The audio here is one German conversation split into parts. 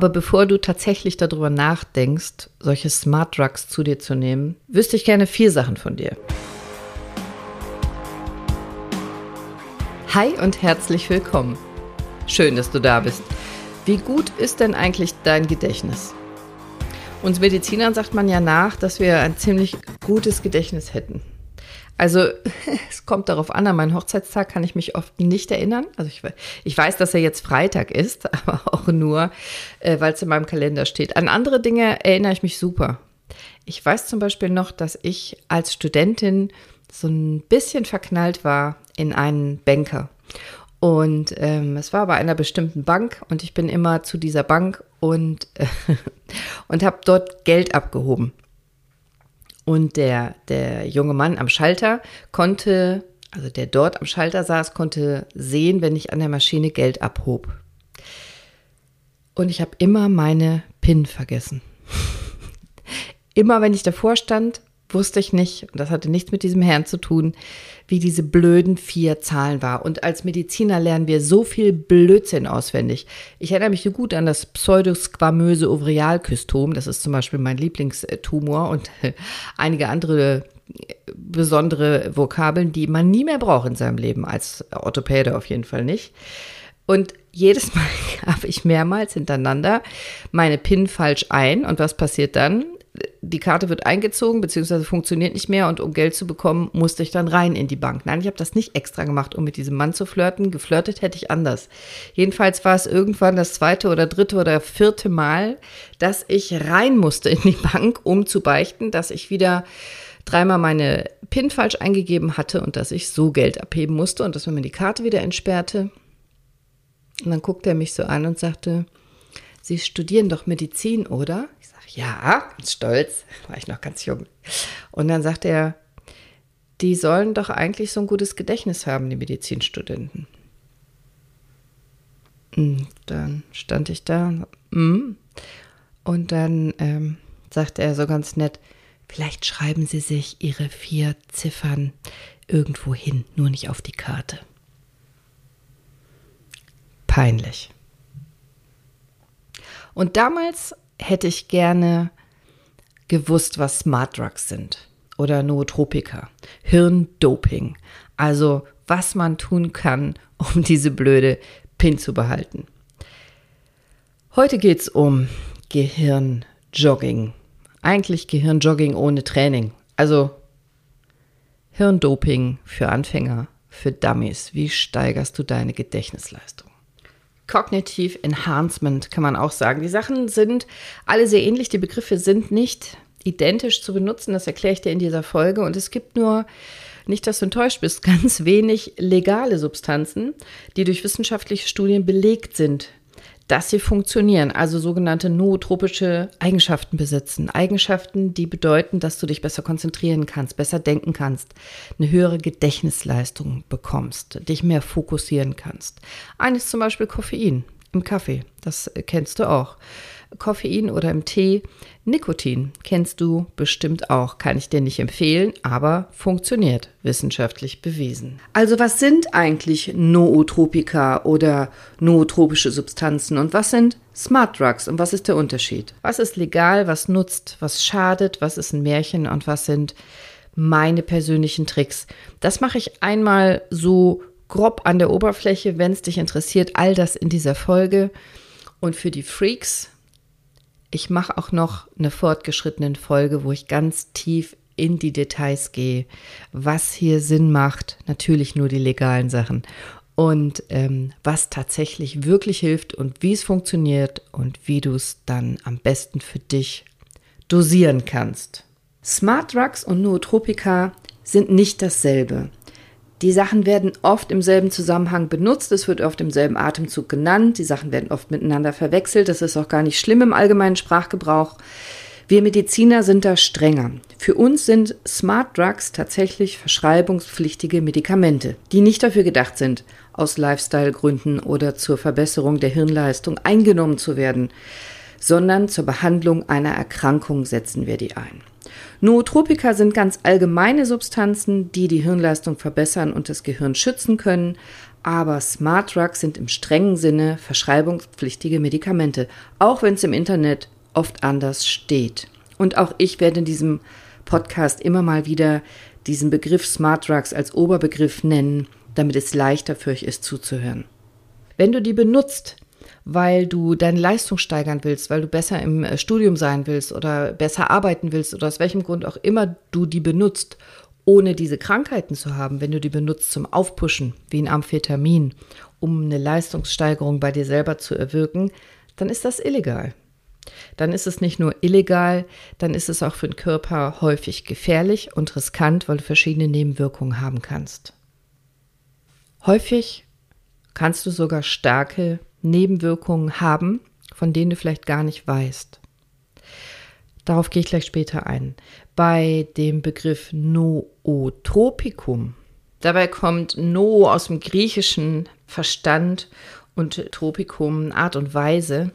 Aber bevor du tatsächlich darüber nachdenkst, solche Smart Drugs zu dir zu nehmen, wüsste ich gerne vier Sachen von dir. Hi und herzlich willkommen. Schön, dass du da bist. Wie gut ist denn eigentlich dein Gedächtnis? Uns Medizinern sagt man ja nach, dass wir ein ziemlich gutes Gedächtnis hätten. Also es kommt darauf an, an meinen Hochzeitstag kann ich mich oft nicht erinnern. Also ich, ich weiß, dass er jetzt Freitag ist, aber auch nur, äh, weil es in meinem Kalender steht. An andere Dinge erinnere ich mich super. Ich weiß zum Beispiel noch, dass ich als Studentin so ein bisschen verknallt war in einen Banker. Und ähm, es war bei einer bestimmten Bank und ich bin immer zu dieser Bank und, äh, und habe dort Geld abgehoben. Und der, der junge Mann am Schalter konnte, also der dort am Schalter saß, konnte sehen, wenn ich an der Maschine Geld abhob. Und ich habe immer meine PIN vergessen. immer wenn ich davor stand, wusste ich nicht, und das hatte nichts mit diesem Herrn zu tun, wie diese blöden vier Zahlen war. Und als Mediziner lernen wir so viel Blödsinn auswendig. Ich erinnere mich so gut an das pseudosquamöse Ovrialkystom. Das ist zum Beispiel mein Lieblingstumor und einige andere besondere Vokabeln, die man nie mehr braucht in seinem Leben, als Orthopäde auf jeden Fall nicht. Und jedes Mal habe ich mehrmals hintereinander meine PIN falsch ein. Und was passiert dann? Die Karte wird eingezogen, beziehungsweise funktioniert nicht mehr und um Geld zu bekommen, musste ich dann rein in die Bank. Nein, ich habe das nicht extra gemacht, um mit diesem Mann zu flirten. Geflirtet hätte ich anders. Jedenfalls war es irgendwann das zweite oder dritte oder vierte Mal, dass ich rein musste in die Bank, um zu beichten, dass ich wieder dreimal meine PIN falsch eingegeben hatte und dass ich so Geld abheben musste und dass man mir die Karte wieder entsperrte. Und dann guckte er mich so an und sagte, Sie studieren doch Medizin, oder? Ja, ganz stolz, war ich noch ganz jung. Und dann sagt er, die sollen doch eigentlich so ein gutes Gedächtnis haben, die Medizinstudenten. Und hm, dann stand ich da hm. und dann ähm, sagte er so ganz nett, vielleicht schreiben Sie sich Ihre vier Ziffern irgendwo hin, nur nicht auf die Karte. Peinlich. Und damals hätte ich gerne gewusst, was Smart Drugs sind oder Nootropika, Hirndoping. Also was man tun kann, um diese blöde Pin zu behalten. Heute geht es um Gehirnjogging. Eigentlich Gehirnjogging ohne Training. Also Hirndoping für Anfänger, für Dummies. Wie steigerst du deine Gedächtnisleistung? Cognitive Enhancement kann man auch sagen. Die Sachen sind alle sehr ähnlich. Die Begriffe sind nicht identisch zu benutzen. Das erkläre ich dir in dieser Folge. Und es gibt nur, nicht, dass du enttäuscht bist, ganz wenig legale Substanzen, die durch wissenschaftliche Studien belegt sind dass sie funktionieren, also sogenannte nootropische Eigenschaften besitzen. Eigenschaften, die bedeuten, dass du dich besser konzentrieren kannst, besser denken kannst, eine höhere Gedächtnisleistung bekommst, dich mehr fokussieren kannst. Eines zum Beispiel Koffein im Kaffee, das kennst du auch. Koffein oder im Tee. Nikotin kennst du bestimmt auch, kann ich dir nicht empfehlen, aber funktioniert, wissenschaftlich bewiesen. Also was sind eigentlich Nootropika oder nootropische Substanzen und was sind Smart Drugs und was ist der Unterschied? Was ist legal, was nutzt, was schadet, was ist ein Märchen und was sind meine persönlichen Tricks? Das mache ich einmal so grob an der Oberfläche, wenn es dich interessiert, all das in dieser Folge. Und für die Freaks, ich mache auch noch eine fortgeschrittene Folge, wo ich ganz tief in die Details gehe, was hier Sinn macht, natürlich nur die legalen Sachen und ähm, was tatsächlich wirklich hilft und wie es funktioniert und wie du es dann am besten für dich dosieren kannst. Smart Drugs und Nootropika sind nicht dasselbe. Die Sachen werden oft im selben Zusammenhang benutzt, es wird oft im selben Atemzug genannt, die Sachen werden oft miteinander verwechselt, das ist auch gar nicht schlimm im allgemeinen Sprachgebrauch. Wir Mediziner sind da strenger. Für uns sind Smart Drugs tatsächlich verschreibungspflichtige Medikamente, die nicht dafür gedacht sind, aus Lifestyle-Gründen oder zur Verbesserung der Hirnleistung eingenommen zu werden, sondern zur Behandlung einer Erkrankung setzen wir die ein. Nootropika sind ganz allgemeine Substanzen, die die Hirnleistung verbessern und das Gehirn schützen können. Aber Smart Drugs sind im strengen Sinne verschreibungspflichtige Medikamente, auch wenn es im Internet oft anders steht. Und auch ich werde in diesem Podcast immer mal wieder diesen Begriff Smart Drugs als Oberbegriff nennen, damit es leichter für euch ist zuzuhören. Wenn du die benutzt, weil du deine Leistung steigern willst, weil du besser im äh, Studium sein willst oder besser arbeiten willst oder aus welchem Grund auch immer du die benutzt, ohne diese Krankheiten zu haben, wenn du die benutzt zum Aufpushen, wie ein Amphetamin, um eine Leistungssteigerung bei dir selber zu erwirken, dann ist das illegal. Dann ist es nicht nur illegal, dann ist es auch für den Körper häufig gefährlich und riskant, weil du verschiedene Nebenwirkungen haben kannst. Häufig kannst du sogar starke Nebenwirkungen haben, von denen du vielleicht gar nicht weißt. Darauf gehe ich gleich später ein. Bei dem Begriff Nootropikum, dabei kommt No aus dem griechischen Verstand und Tropikum Art und Weise.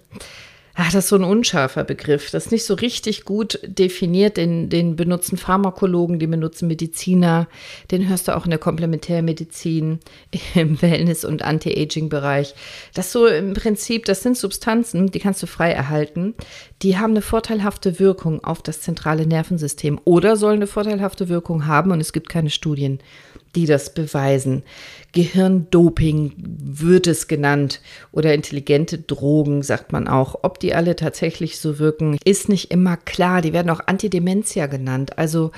Ach, das ist so ein unscharfer Begriff. Das ist nicht so richtig gut definiert. Den, den benutzen Pharmakologen, den benutzen Mediziner. Den hörst du auch in der Komplementärmedizin, im Wellness- und Anti-Aging-Bereich. Das so im Prinzip, das sind Substanzen, die kannst du frei erhalten. Die haben eine vorteilhafte Wirkung auf das zentrale Nervensystem oder sollen eine vorteilhafte Wirkung haben und es gibt keine Studien, die das beweisen. Gehirndoping wird es genannt oder intelligente Drogen, sagt man auch. Ob die alle tatsächlich so wirken, ist nicht immer klar. Die werden auch Antidementia genannt, also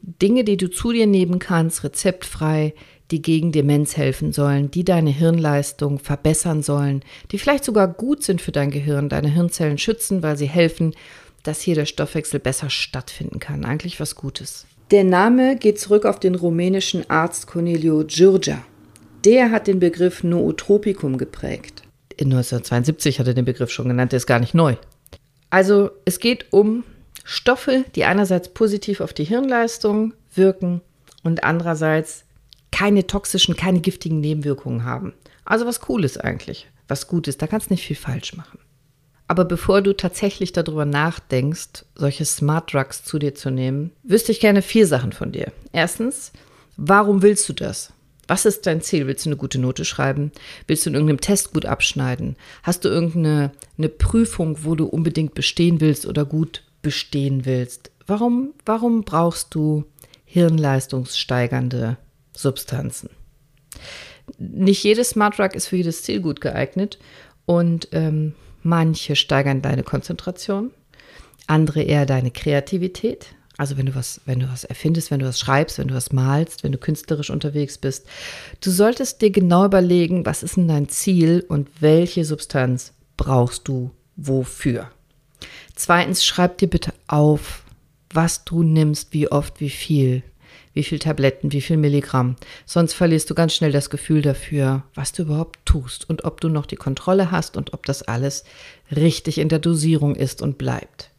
Dinge, die du zu dir nehmen kannst, rezeptfrei, die gegen Demenz helfen sollen, die deine Hirnleistung verbessern sollen, die vielleicht sogar gut sind für dein Gehirn, deine Hirnzellen schützen, weil sie helfen, dass hier der Stoffwechsel besser stattfinden kann. Eigentlich was Gutes. Der Name geht zurück auf den rumänischen Arzt Cornelio Giurgia. Der hat den Begriff Nootropicum geprägt. In 1972 hat er den Begriff schon genannt, der ist gar nicht neu. Also es geht um Stoffe, die einerseits positiv auf die Hirnleistung wirken und andererseits keine toxischen, keine giftigen Nebenwirkungen haben. Also was Cooles eigentlich, was Gutes, da kannst du nicht viel falsch machen. Aber bevor du tatsächlich darüber nachdenkst, solche Smart Drugs zu dir zu nehmen, wüsste ich gerne vier Sachen von dir. Erstens, warum willst du das? Was ist dein Ziel? Willst du eine gute Note schreiben? Willst du in irgendeinem Test gut abschneiden? Hast du irgendeine eine Prüfung, wo du unbedingt bestehen willst oder gut bestehen willst? Warum, warum brauchst du hirnleistungssteigernde Substanzen? Nicht jedes Smart Drug ist für jedes Ziel gut geeignet und ähm, Manche steigern deine Konzentration, andere eher deine Kreativität. Also wenn du was, wenn du was erfindest, wenn du was schreibst, wenn du was malst, wenn du künstlerisch unterwegs bist. Du solltest dir genau überlegen, was ist denn dein Ziel und welche Substanz brauchst du wofür. Zweitens, schreib dir bitte auf, was du nimmst, wie oft, wie viel wie viel Tabletten, wie viel Milligramm. Sonst verlierst du ganz schnell das Gefühl dafür, was du überhaupt tust und ob du noch die Kontrolle hast und ob das alles richtig in der Dosierung ist und bleibt.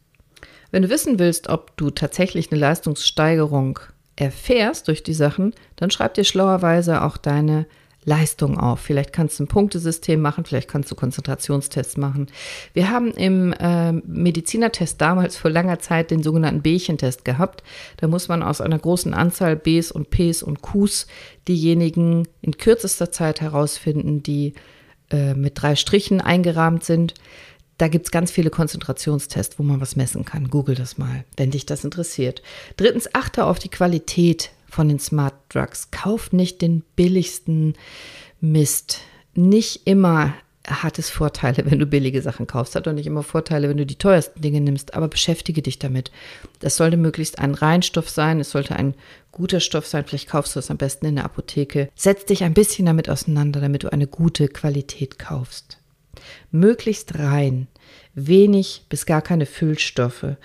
Wenn du wissen willst, ob du tatsächlich eine Leistungssteigerung erfährst durch die Sachen, dann schreib dir schlauerweise auch deine Leistung auf. Vielleicht kannst du ein Punktesystem machen, vielleicht kannst du Konzentrationstests machen. Wir haben im äh, Medizinertest damals vor langer Zeit den sogenannten Bächentest gehabt. Da muss man aus einer großen Anzahl Bs und Ps und Qs diejenigen in kürzester Zeit herausfinden, die äh, mit drei Strichen eingerahmt sind. Da gibt es ganz viele Konzentrationstests, wo man was messen kann. Google das mal, wenn dich das interessiert. Drittens, achte auf die Qualität von den Smart Drugs. Kauf nicht den billigsten Mist. Nicht immer hat es Vorteile, wenn du billige Sachen kaufst. Hat auch nicht immer Vorteile, wenn du die teuersten Dinge nimmst, aber beschäftige dich damit. Das sollte möglichst ein Reinstoff sein, es sollte ein guter Stoff sein. Vielleicht kaufst du es am besten in der Apotheke. Setz dich ein bisschen damit auseinander, damit du eine gute Qualität kaufst. Möglichst rein, wenig bis gar keine Füllstoffe,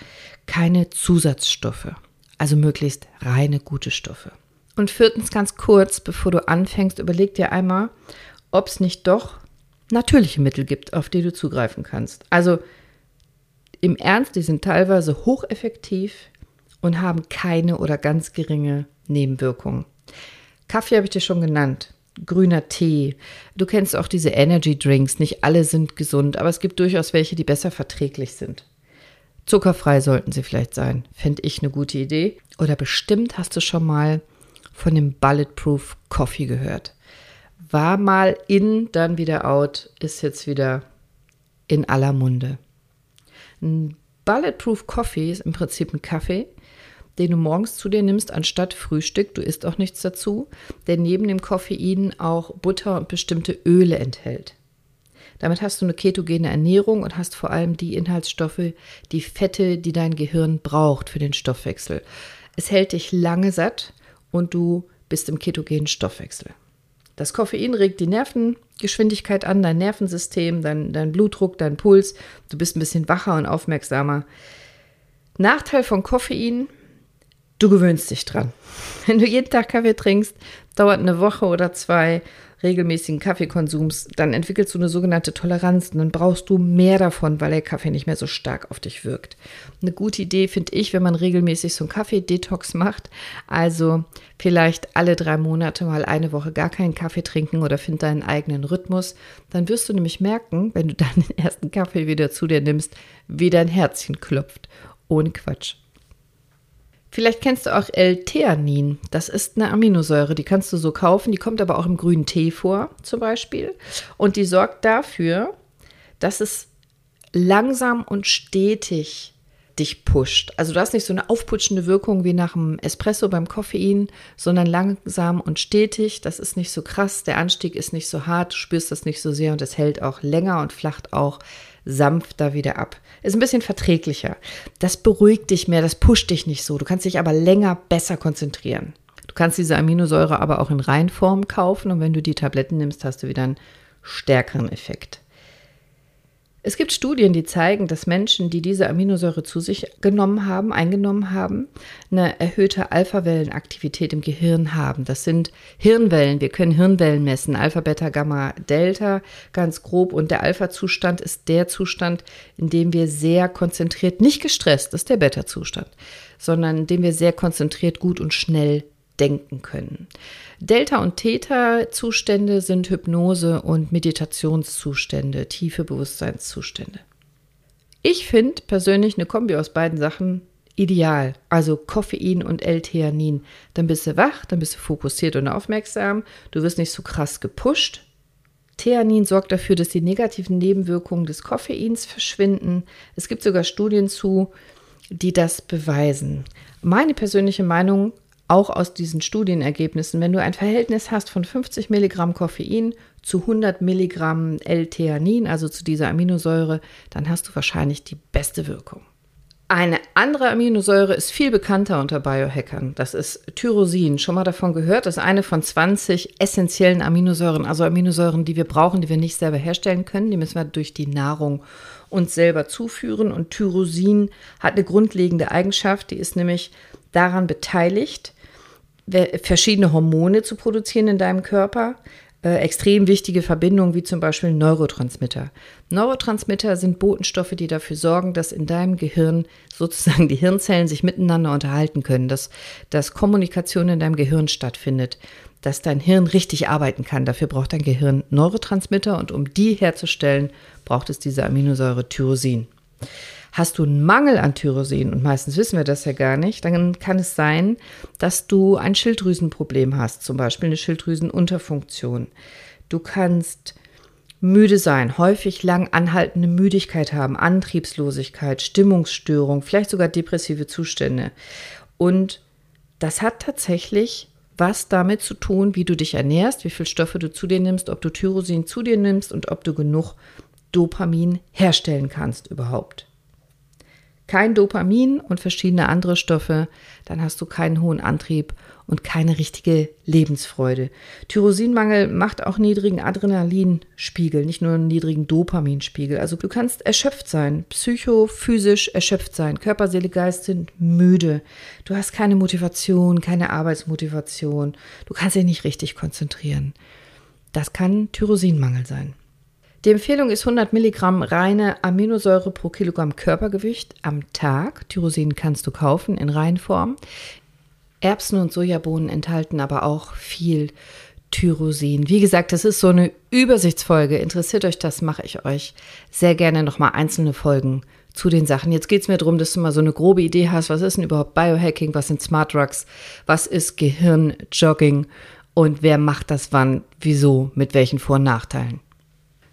keine Zusatzstoffe also möglichst reine gute Stoffe. Und viertens, ganz kurz, bevor du anfängst, überleg dir einmal, ob es nicht doch natürliche Mittel gibt, auf die du zugreifen kannst. Also im Ernst, die sind teilweise hocheffektiv und haben keine oder ganz geringe Nebenwirkungen. Kaffee habe ich dir schon genannt. Grüner Tee. Du kennst auch diese Energy Drinks. Nicht alle sind gesund, aber es gibt durchaus welche, die besser verträglich sind. Zuckerfrei sollten sie vielleicht sein. Fände ich eine gute Idee. Oder bestimmt hast du schon mal von dem Bulletproof Coffee gehört. War mal in, dann wieder out, ist jetzt wieder in aller Munde. Ein Bulletproof Coffee ist im Prinzip ein Kaffee, den du morgens zu dir nimmst anstatt Frühstück. Du isst auch nichts dazu, der neben dem Koffein auch Butter und bestimmte Öle enthält. Damit hast du eine ketogene Ernährung und hast vor allem die Inhaltsstoffe, die Fette, die dein Gehirn braucht für den Stoffwechsel. Es hält dich lange satt und du bist im ketogenen Stoffwechsel. Das Koffein regt die Nervengeschwindigkeit an, dein Nervensystem, dein, dein Blutdruck, dein Puls. Du bist ein bisschen wacher und aufmerksamer. Nachteil von Koffein, du gewöhnst dich dran. Wenn du jeden Tag Kaffee trinkst, dauert eine Woche oder zwei regelmäßigen Kaffeekonsums, dann entwickelst du eine sogenannte Toleranz und dann brauchst du mehr davon, weil der Kaffee nicht mehr so stark auf dich wirkt. Eine gute Idee finde ich, wenn man regelmäßig so einen Kaffee-Detox macht, also vielleicht alle drei Monate mal eine Woche gar keinen Kaffee trinken oder find deinen eigenen Rhythmus, dann wirst du nämlich merken, wenn du dann den ersten Kaffee wieder zu dir nimmst, wie dein Herzchen klopft. Ohne Quatsch. Vielleicht kennst du auch L-Theanin. Das ist eine Aminosäure, die kannst du so kaufen. Die kommt aber auch im grünen Tee vor, zum Beispiel. Und die sorgt dafür, dass es langsam und stetig dich pusht. Also du hast nicht so eine aufputschende Wirkung wie nach dem Espresso beim Koffein, sondern langsam und stetig. Das ist nicht so krass. Der Anstieg ist nicht so hart. Du spürst das nicht so sehr und es hält auch länger und flacht auch sanfter wieder ab. Ist ein bisschen verträglicher. Das beruhigt dich mehr, das pusht dich nicht so. Du kannst dich aber länger besser konzentrieren. Du kannst diese Aminosäure aber auch in Reinform kaufen und wenn du die Tabletten nimmst, hast du wieder einen stärkeren Effekt. Es gibt Studien, die zeigen, dass Menschen, die diese Aminosäure zu sich genommen haben, eingenommen haben, eine erhöhte Alpha-Wellenaktivität im Gehirn haben. Das sind Hirnwellen. Wir können Hirnwellen messen. Alpha, Beta, Gamma, Delta, ganz grob. Und der Alpha-Zustand ist der Zustand, in dem wir sehr konzentriert, nicht gestresst, das ist der Beta-Zustand, sondern in dem wir sehr konzentriert, gut und schnell denken können. Delta- und Theta-Zustände sind Hypnose- und Meditationszustände, tiefe Bewusstseinszustände. Ich finde persönlich eine Kombi aus beiden Sachen ideal. Also Koffein und L-Theanin. Dann bist du wach, dann bist du fokussiert und aufmerksam. Du wirst nicht so krass gepusht. Theanin sorgt dafür, dass die negativen Nebenwirkungen des Koffeins verschwinden. Es gibt sogar Studien zu, die das beweisen. Meine persönliche Meinung auch aus diesen Studienergebnissen, wenn du ein Verhältnis hast von 50 Milligramm Koffein zu 100 Milligramm L-Theanin, also zu dieser Aminosäure, dann hast du wahrscheinlich die beste Wirkung. Eine andere Aminosäure ist viel bekannter unter Biohackern. Das ist Tyrosin. Schon mal davon gehört? Das ist eine von 20 essentiellen Aminosäuren, also Aminosäuren, die wir brauchen, die wir nicht selber herstellen können. Die müssen wir durch die Nahrung uns selber zuführen. Und Tyrosin hat eine grundlegende Eigenschaft, die ist nämlich daran beteiligt, verschiedene Hormone zu produzieren in deinem Körper. Äh, extrem wichtige Verbindungen wie zum Beispiel Neurotransmitter. Neurotransmitter sind Botenstoffe, die dafür sorgen, dass in deinem Gehirn sozusagen die Hirnzellen sich miteinander unterhalten können, dass, dass Kommunikation in deinem Gehirn stattfindet, dass dein Hirn richtig arbeiten kann. Dafür braucht dein Gehirn Neurotransmitter und um die herzustellen, braucht es diese Aminosäure Tyrosin. Hast du einen Mangel an Tyrosin, und meistens wissen wir das ja gar nicht, dann kann es sein, dass du ein Schilddrüsenproblem hast, zum Beispiel eine Schilddrüsenunterfunktion. Du kannst müde sein, häufig lang anhaltende Müdigkeit haben, Antriebslosigkeit, Stimmungsstörung, vielleicht sogar depressive Zustände. Und das hat tatsächlich was damit zu tun, wie du dich ernährst, wie viel Stoffe du zu dir nimmst, ob du Tyrosin zu dir nimmst und ob du genug Dopamin herstellen kannst überhaupt kein Dopamin und verschiedene andere Stoffe, dann hast du keinen hohen Antrieb und keine richtige Lebensfreude. Tyrosinmangel macht auch niedrigen Adrenalinspiegel, nicht nur einen niedrigen Dopaminspiegel. Also du kannst erschöpft sein, psychophysisch erschöpft sein. Körper, Seele, Geist sind müde. Du hast keine Motivation, keine Arbeitsmotivation. Du kannst dich nicht richtig konzentrieren. Das kann Tyrosinmangel sein. Die Empfehlung ist 100 Milligramm reine Aminosäure pro Kilogramm Körpergewicht am Tag. Tyrosin kannst du kaufen in Reinform. Erbsen und Sojabohnen enthalten aber auch viel Tyrosin. Wie gesagt, das ist so eine Übersichtsfolge. Interessiert euch das, mache ich euch sehr gerne nochmal einzelne Folgen zu den Sachen. Jetzt geht es mir darum, dass du mal so eine grobe Idee hast, was ist denn überhaupt Biohacking, was sind Smart Drugs, was ist Gehirnjogging und wer macht das wann, wieso, mit welchen Vor- und Nachteilen.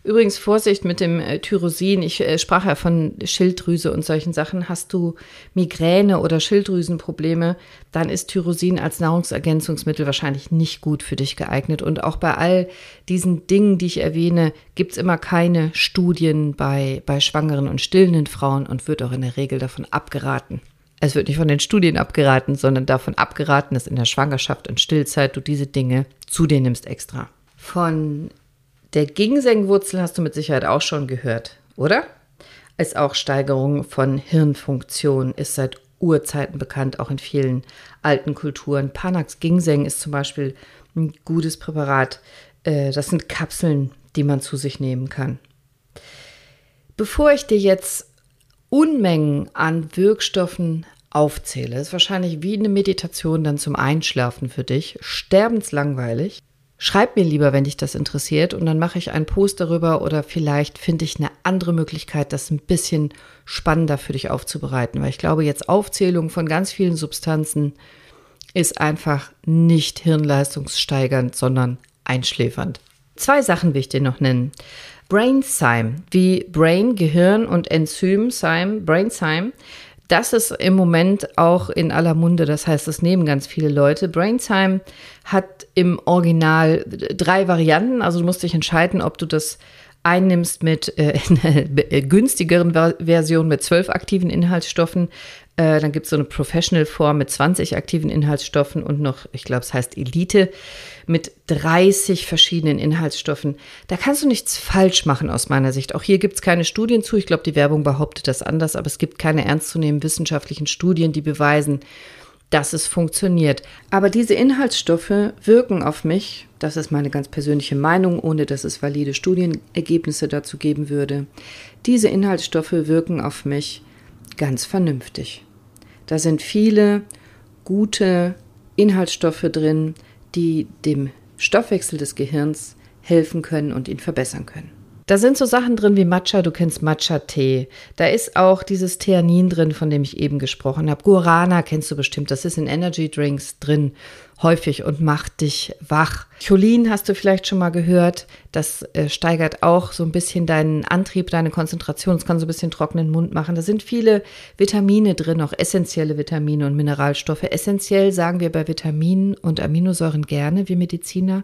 Übrigens Vorsicht mit dem äh, Tyrosin. Ich äh, sprach ja von Schilddrüse und solchen Sachen. Hast du Migräne oder Schilddrüsenprobleme, dann ist Tyrosin als Nahrungsergänzungsmittel wahrscheinlich nicht gut für dich geeignet. Und auch bei all diesen Dingen, die ich erwähne, gibt es immer keine Studien bei, bei schwangeren und stillenden Frauen und wird auch in der Regel davon abgeraten. Es wird nicht von den Studien abgeraten, sondern davon abgeraten, dass in der Schwangerschaft und Stillzeit du diese Dinge zu dir nimmst extra. Von der Ginsengwurzel hast du mit Sicherheit auch schon gehört, oder? Ist auch Steigerung von Hirnfunktion, ist seit Urzeiten bekannt, auch in vielen alten Kulturen. Panax Ginseng ist zum Beispiel ein gutes Präparat. Äh, das sind Kapseln, die man zu sich nehmen kann. Bevor ich dir jetzt Unmengen an Wirkstoffen aufzähle, ist wahrscheinlich wie eine Meditation dann zum Einschlafen für dich, sterbenslangweilig. Schreib mir lieber, wenn dich das interessiert, und dann mache ich einen Post darüber oder vielleicht finde ich eine andere Möglichkeit, das ein bisschen spannender für dich aufzubereiten, weil ich glaube, jetzt Aufzählung von ganz vielen Substanzen ist einfach nicht hirnleistungssteigernd, sondern einschläfernd. Zwei Sachen will ich dir noch nennen. Brainzyme, wie Brain, Gehirn und Enzym, Zyme, Brainzyme das ist im Moment auch in aller Munde, das heißt, das nehmen ganz viele Leute. Brainzyme hat im Original drei Varianten, also du musst dich entscheiden, ob du das einnimmst mit äh, einer günstigeren Version mit zwölf aktiven Inhaltsstoffen. Äh, dann gibt es so eine Professional-Form mit 20 aktiven Inhaltsstoffen und noch, ich glaube, es heißt Elite mit 30 verschiedenen Inhaltsstoffen. Da kannst du nichts falsch machen aus meiner Sicht. Auch hier gibt es keine Studien zu. Ich glaube, die Werbung behauptet das anders, aber es gibt keine ernstzunehmenden wissenschaftlichen Studien, die beweisen, dass es funktioniert. Aber diese Inhaltsstoffe wirken auf mich, das ist meine ganz persönliche Meinung, ohne dass es valide Studienergebnisse dazu geben würde. Diese Inhaltsstoffe wirken auf mich ganz vernünftig. Da sind viele gute Inhaltsstoffe drin, die dem Stoffwechsel des Gehirns helfen können und ihn verbessern können. Da sind so Sachen drin wie Matcha, du kennst Matcha-Tee. Da ist auch dieses Theanin drin, von dem ich eben gesprochen habe. Guarana kennst du bestimmt, das ist in Energy Drinks drin häufig und macht dich wach. Cholin hast du vielleicht schon mal gehört, das äh, steigert auch so ein bisschen deinen Antrieb, deine Konzentration, es kann so ein bisschen trockenen Mund machen. Da sind viele Vitamine drin, auch essentielle Vitamine und Mineralstoffe. Essentiell sagen wir bei Vitaminen und Aminosäuren gerne, wir Mediziner,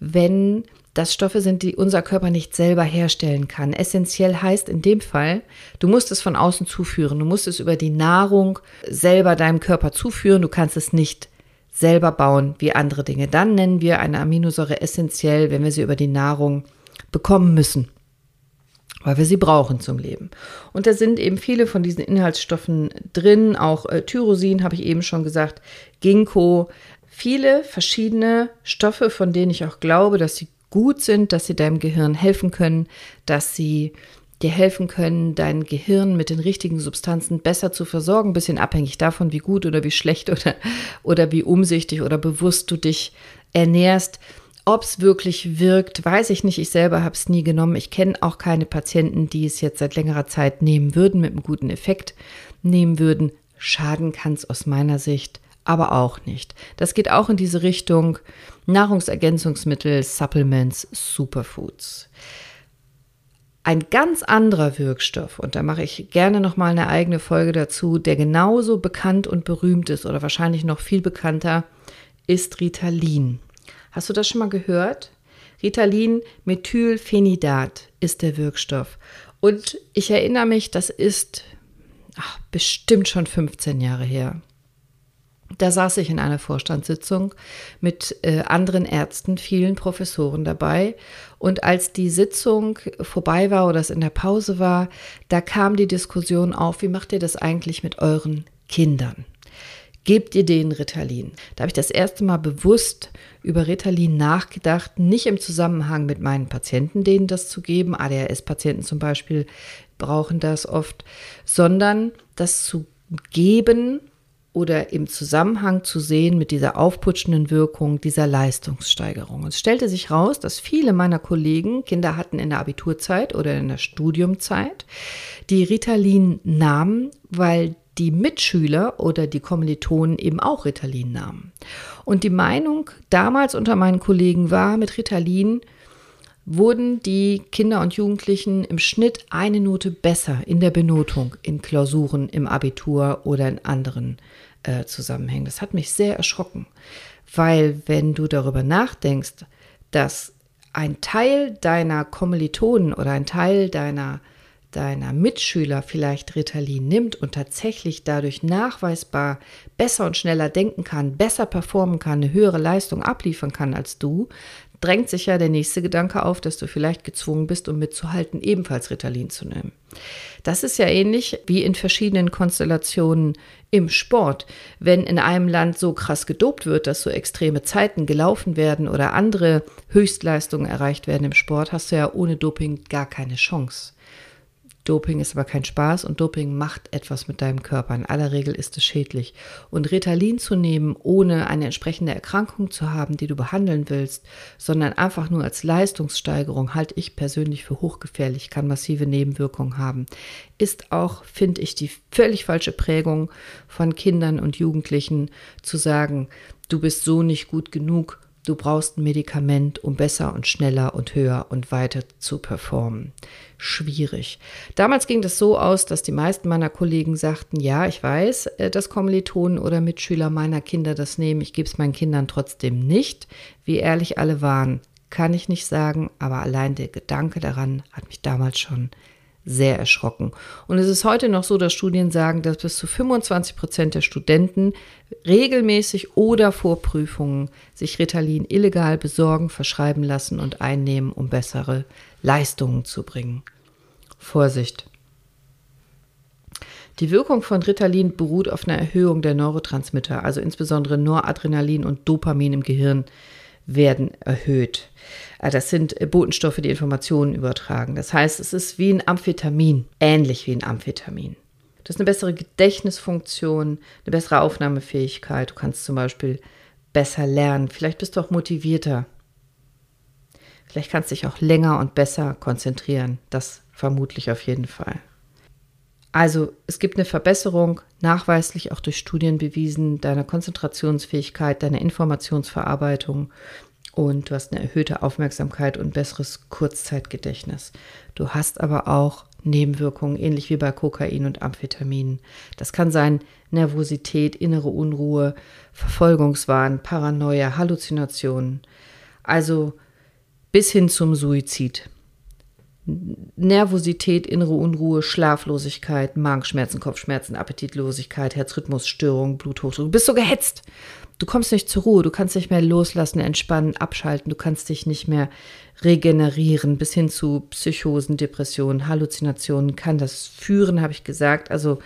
wenn das Stoffe sind, die unser Körper nicht selber herstellen kann. Essentiell heißt in dem Fall, du musst es von außen zuführen. Du musst es über die Nahrung selber deinem Körper zuführen. Du kannst es nicht selber bauen wie andere Dinge. Dann nennen wir eine Aminosäure essentiell, wenn wir sie über die Nahrung bekommen müssen, weil wir sie brauchen zum Leben. Und da sind eben viele von diesen Inhaltsstoffen drin, auch äh, Tyrosin habe ich eben schon gesagt, Ginkgo, viele verschiedene Stoffe, von denen ich auch glaube, dass sie gut sind, dass sie deinem Gehirn helfen können, dass sie dir helfen können, dein Gehirn mit den richtigen Substanzen besser zu versorgen, ein bisschen abhängig davon, wie gut oder wie schlecht oder, oder wie umsichtig oder bewusst du dich ernährst. Ob es wirklich wirkt, weiß ich nicht. Ich selber habe es nie genommen. Ich kenne auch keine Patienten, die es jetzt seit längerer Zeit nehmen würden, mit einem guten Effekt nehmen würden. Schaden kann es aus meiner Sicht aber auch nicht. Das geht auch in diese Richtung Nahrungsergänzungsmittel, Supplements, Superfoods. Ein ganz anderer Wirkstoff, und da mache ich gerne nochmal eine eigene Folge dazu, der genauso bekannt und berühmt ist oder wahrscheinlich noch viel bekannter, ist Ritalin. Hast du das schon mal gehört? Ritalin Methylphenidat ist der Wirkstoff. Und ich erinnere mich, das ist ach, bestimmt schon 15 Jahre her. Da saß ich in einer Vorstandssitzung mit äh, anderen Ärzten, vielen Professoren dabei. Und als die Sitzung vorbei war oder es in der Pause war, da kam die Diskussion auf, wie macht ihr das eigentlich mit euren Kindern? Gebt ihr denen Ritalin? Da habe ich das erste Mal bewusst über Ritalin nachgedacht, nicht im Zusammenhang mit meinen Patienten, denen das zu geben, ADHS-Patienten zum Beispiel brauchen das oft, sondern das zu geben oder im Zusammenhang zu sehen mit dieser aufputschenden Wirkung dieser Leistungssteigerung. Es stellte sich raus, dass viele meiner Kollegen Kinder hatten in der Abiturzeit oder in der Studiumzeit, die Ritalin nahmen, weil die Mitschüler oder die Kommilitonen eben auch Ritalin nahmen. Und die Meinung damals unter meinen Kollegen war, mit Ritalin wurden die Kinder und Jugendlichen im Schnitt eine Note besser in der Benotung, in Klausuren, im Abitur oder in anderen äh, Zusammenhängen. Das hat mich sehr erschrocken, weil wenn du darüber nachdenkst, dass ein Teil deiner Kommilitonen oder ein Teil deiner deiner Mitschüler vielleicht Ritalin nimmt und tatsächlich dadurch nachweisbar besser und schneller denken kann, besser performen kann, eine höhere Leistung abliefern kann als du, drängt sich ja der nächste Gedanke auf, dass du vielleicht gezwungen bist, um mitzuhalten, ebenfalls Ritalin zu nehmen. Das ist ja ähnlich wie in verschiedenen Konstellationen im Sport. Wenn in einem Land so krass gedopt wird, dass so extreme Zeiten gelaufen werden oder andere Höchstleistungen erreicht werden im Sport, hast du ja ohne Doping gar keine Chance. Doping ist aber kein Spaß und Doping macht etwas mit deinem Körper. In aller Regel ist es schädlich. Und Ritalin zu nehmen, ohne eine entsprechende Erkrankung zu haben, die du behandeln willst, sondern einfach nur als Leistungssteigerung, halte ich persönlich für hochgefährlich, kann massive Nebenwirkungen haben, ist auch, finde ich, die völlig falsche Prägung von Kindern und Jugendlichen zu sagen, du bist so nicht gut genug Du brauchst ein Medikament, um besser und schneller und höher und weiter zu performen. Schwierig. Damals ging das so aus, dass die meisten meiner Kollegen sagten, ja, ich weiß, äh, dass Kommilitonen oder Mitschüler meiner Kinder das nehmen, ich gebe es meinen Kindern trotzdem nicht. Wie ehrlich alle waren, kann ich nicht sagen, aber allein der Gedanke daran hat mich damals schon sehr erschrocken. Und es ist heute noch so, dass Studien sagen, dass bis zu 25 Prozent der Studenten regelmäßig oder vor Prüfungen sich Ritalin illegal besorgen, verschreiben lassen und einnehmen, um bessere Leistungen zu bringen. Vorsicht! Die Wirkung von Ritalin beruht auf einer Erhöhung der Neurotransmitter, also insbesondere Noradrenalin und Dopamin im Gehirn werden erhöht. Äh, das sind äh, Botenstoffe, die Informationen übertragen. Das heißt, es ist wie ein Amphetamin, ähnlich wie ein Amphetamin. Du hast eine bessere Gedächtnisfunktion, eine bessere Aufnahmefähigkeit. Du kannst zum Beispiel besser lernen. Vielleicht bist du auch motivierter. Vielleicht kannst du dich auch länger und besser konzentrieren. Das vermutlich auf jeden Fall. Also es gibt eine Verbesserung, nachweislich auch durch Studien bewiesen, deiner Konzentrationsfähigkeit, deiner Informationsverarbeitung und du hast eine erhöhte Aufmerksamkeit und besseres Kurzzeitgedächtnis. Du hast aber auch Nebenwirkungen, ähnlich wie bei Kokain und Amphetaminen. Das kann sein Nervosität, innere Unruhe, Verfolgungswahn, Paranoia, Halluzinationen, also bis hin zum Suizid. Nervosität, innere Unruhe, Schlaflosigkeit, Magenschmerzen, Kopfschmerzen, Appetitlosigkeit, Herzrhythmusstörung, Bluthochdruck. Du bist so gehetzt. Du kommst nicht zur Ruhe, du kannst nicht mehr loslassen, entspannen, abschalten, du kannst dich nicht mehr regenerieren, bis hin zu Psychosen, Depressionen, Halluzinationen kann das führen, habe ich gesagt. Also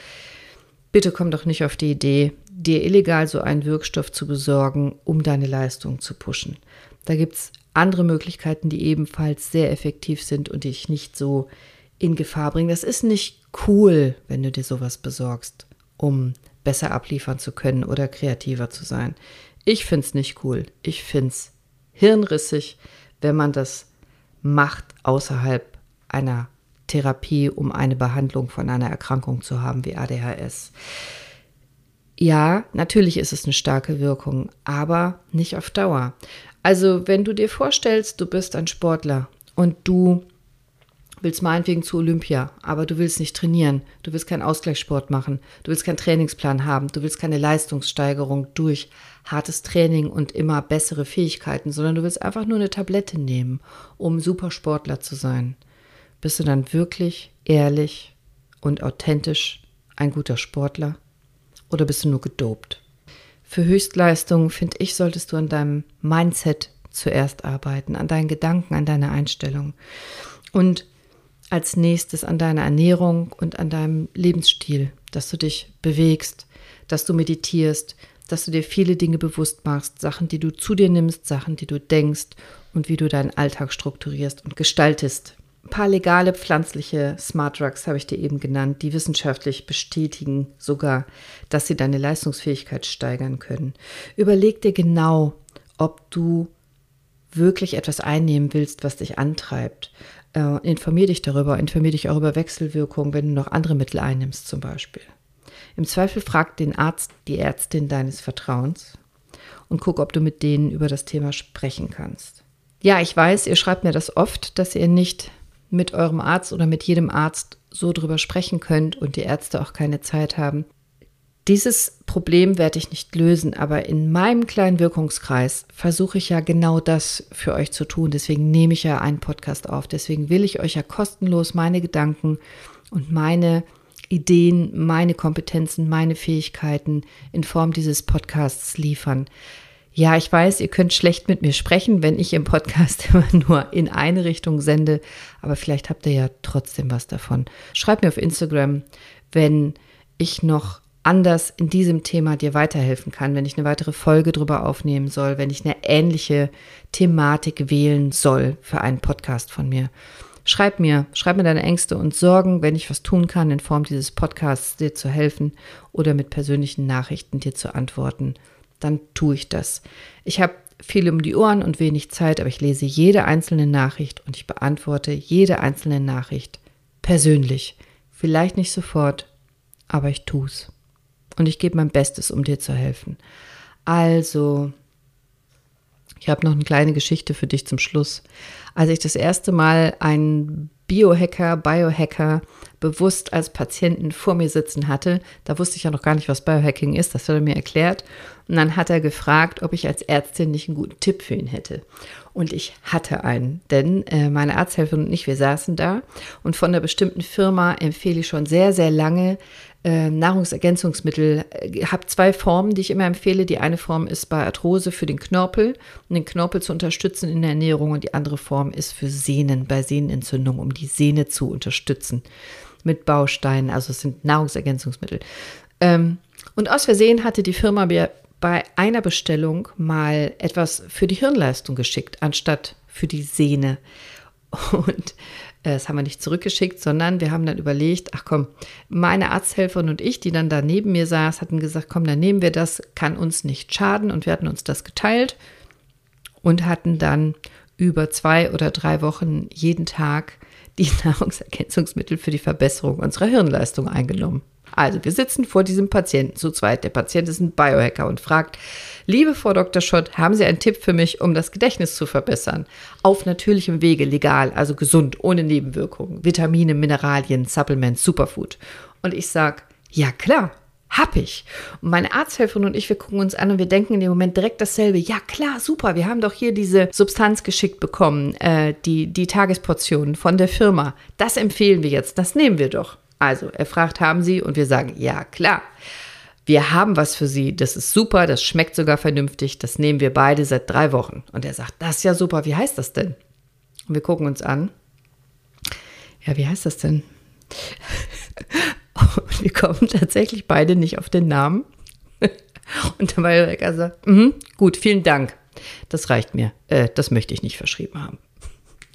bitte komm doch nicht auf die Idee, dir illegal so einen Wirkstoff zu besorgen, um deine Leistung zu pushen. Da gibt es andere Möglichkeiten, die ebenfalls sehr effektiv sind und dich nicht so in Gefahr bringen. Das ist nicht cool, wenn du dir sowas besorgst, um besser abliefern zu können oder kreativer zu sein. Ich finde es nicht cool. Ich finde es hirnrissig, wenn man das macht außerhalb einer Therapie, um eine Behandlung von einer Erkrankung zu haben wie ADHS. Ja, natürlich ist es eine starke Wirkung, aber nicht auf Dauer. Also wenn du dir vorstellst, du bist ein Sportler und du willst meinetwegen zu Olympia, aber du willst nicht trainieren, du willst keinen Ausgleichssport machen, du willst keinen Trainingsplan haben, du willst keine Leistungssteigerung durch hartes Training und immer bessere Fähigkeiten, sondern du willst einfach nur eine Tablette nehmen, um Supersportler zu sein. Bist du dann wirklich ehrlich und authentisch ein guter Sportler oder bist du nur gedopt? Für Höchstleistungen, finde ich, solltest du an deinem Mindset zuerst arbeiten, an deinen Gedanken, an deiner Einstellung. Und als nächstes an deiner Ernährung und an deinem Lebensstil, dass du dich bewegst, dass du meditierst, dass du dir viele Dinge bewusst machst, Sachen, die du zu dir nimmst, Sachen, die du denkst und wie du deinen Alltag strukturierst und gestaltest. Paar legale pflanzliche Smart Drugs habe ich dir eben genannt, die wissenschaftlich bestätigen sogar, dass sie deine Leistungsfähigkeit steigern können. Überleg dir genau, ob du wirklich etwas einnehmen willst, was dich antreibt. Äh, informier dich darüber, informier dich auch über Wechselwirkungen, wenn du noch andere Mittel einnimmst zum Beispiel. Im Zweifel frag den Arzt, die Ärztin deines Vertrauens und guck, ob du mit denen über das Thema sprechen kannst. Ja, ich weiß, ihr schreibt mir das oft, dass ihr nicht mit eurem Arzt oder mit jedem Arzt so drüber sprechen könnt und die Ärzte auch keine Zeit haben. Dieses Problem werde ich nicht lösen, aber in meinem kleinen Wirkungskreis versuche ich ja genau das für euch zu tun. Deswegen nehme ich ja einen Podcast auf. Deswegen will ich euch ja kostenlos meine Gedanken und meine Ideen, meine Kompetenzen, meine Fähigkeiten in Form dieses Podcasts liefern. Ja, ich weiß, ihr könnt schlecht mit mir sprechen, wenn ich im Podcast immer nur in eine Richtung sende, aber vielleicht habt ihr ja trotzdem was davon. Schreibt mir auf Instagram, wenn ich noch anders in diesem Thema dir weiterhelfen kann, wenn ich eine weitere Folge drüber aufnehmen soll, wenn ich eine ähnliche Thematik wählen soll für einen Podcast von mir. Schreib mir, schreib mir deine Ängste und Sorgen, wenn ich was tun kann, in Form dieses Podcasts dir zu helfen oder mit persönlichen Nachrichten dir zu antworten dann tue ich das. Ich habe viel um die Ohren und wenig Zeit, aber ich lese jede einzelne Nachricht und ich beantworte jede einzelne Nachricht persönlich. Vielleicht nicht sofort, aber ich tue es. Und ich gebe mein Bestes, um dir zu helfen. Also, ich habe noch eine kleine Geschichte für dich zum Schluss. Als ich das erste Mal einen Biohacker, Biohacker bewusst als Patienten vor mir sitzen hatte. Da wusste ich ja noch gar nicht, was Biohacking ist. Das hat er mir erklärt. Und dann hat er gefragt, ob ich als Ärztin nicht einen guten Tipp für ihn hätte. Und ich hatte einen, denn äh, meine Arzthelferin und ich, wir saßen da und von einer bestimmten Firma empfehle ich schon sehr, sehr lange Nahrungsergänzungsmittel. Ich äh, habe zwei Formen, die ich immer empfehle. Die eine Form ist bei Arthrose für den Knorpel, um den Knorpel zu unterstützen in der Ernährung und die andere Form ist für Sehnen, bei Sehnenentzündung, um die Sehne zu unterstützen mit Bausteinen. Also es sind Nahrungsergänzungsmittel. Ähm, und aus Versehen hatte die Firma mir bei einer Bestellung mal etwas für die Hirnleistung geschickt, anstatt für die Sehne. Und äh, das haben wir nicht zurückgeschickt, sondern wir haben dann überlegt, ach komm, meine Arzthelferin und ich, die dann da neben mir saß, hatten gesagt, komm, dann nehmen wir das, kann uns nicht schaden. Und wir hatten uns das geteilt und hatten dann über zwei oder drei Wochen jeden Tag die Nahrungsergänzungsmittel für die Verbesserung unserer Hirnleistung eingenommen. Also, wir sitzen vor diesem Patienten zu zweit. Der Patient ist ein Biohacker und fragt, liebe Frau Dr. Schott, haben Sie einen Tipp für mich, um das Gedächtnis zu verbessern? Auf natürlichem Wege, legal, also gesund, ohne Nebenwirkungen. Vitamine, Mineralien, Supplements, Superfood. Und ich sage, ja klar, hab ich. Und meine Arzthelferin und ich, wir gucken uns an und wir denken in dem Moment direkt dasselbe. Ja, klar, super. Wir haben doch hier diese Substanz geschickt bekommen, äh, die, die Tagesportionen von der Firma. Das empfehlen wir jetzt. Das nehmen wir doch. Also, er fragt, haben Sie? Und wir sagen, ja, klar. Wir haben was für Sie. Das ist super. Das schmeckt sogar vernünftig. Das nehmen wir beide seit drei Wochen. Und er sagt, das ist ja super. Wie heißt das denn? Und wir gucken uns an. Ja, wie heißt das denn? Und wir kommen tatsächlich beide nicht auf den Namen. Und der Biohacker sagt, mm, gut, vielen Dank. Das reicht mir. Äh, das möchte ich nicht verschrieben haben.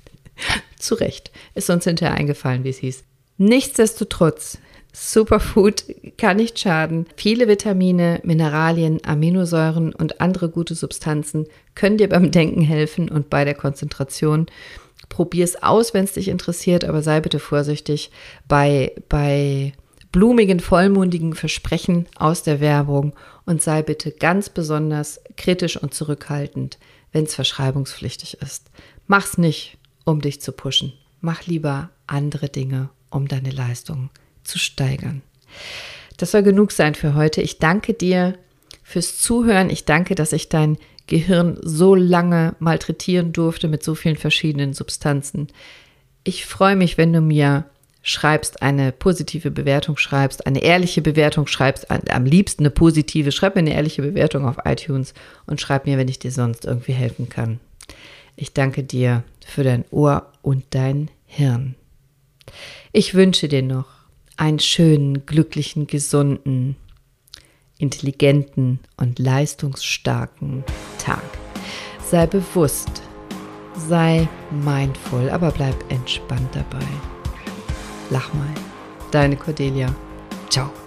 Zu Recht. Ist uns hinterher eingefallen, wie es hieß. Nichtsdestotrotz, Superfood kann nicht schaden. Viele Vitamine, Mineralien, Aminosäuren und andere gute Substanzen können dir beim Denken helfen und bei der Konzentration. Probier es aus, wenn es dich interessiert, aber sei bitte vorsichtig bei, bei blumigen, vollmundigen Versprechen aus der Werbung und sei bitte ganz besonders kritisch und zurückhaltend, wenn es verschreibungspflichtig ist. Mach's nicht, um dich zu pushen. Mach lieber andere Dinge, um deine Leistung zu steigern. Das soll genug sein für heute. Ich danke dir fürs Zuhören. Ich danke, dass ich dein Gehirn so lange malträtieren durfte mit so vielen verschiedenen Substanzen. Ich freue mich, wenn du mir schreibst, eine positive Bewertung schreibst, eine ehrliche Bewertung schreibst, am liebsten eine positive, schreib mir eine ehrliche Bewertung auf iTunes und schreib mir, wenn ich dir sonst irgendwie helfen kann. Ich danke dir für dein Ohr und dein Hirn. Ich wünsche dir noch einen schönen, glücklichen, gesunden, intelligenten und leistungsstarken Tag. Sei bewusst, sei mindful, aber bleib entspannt dabei. Lach mal. Deine Cordelia. Ciao.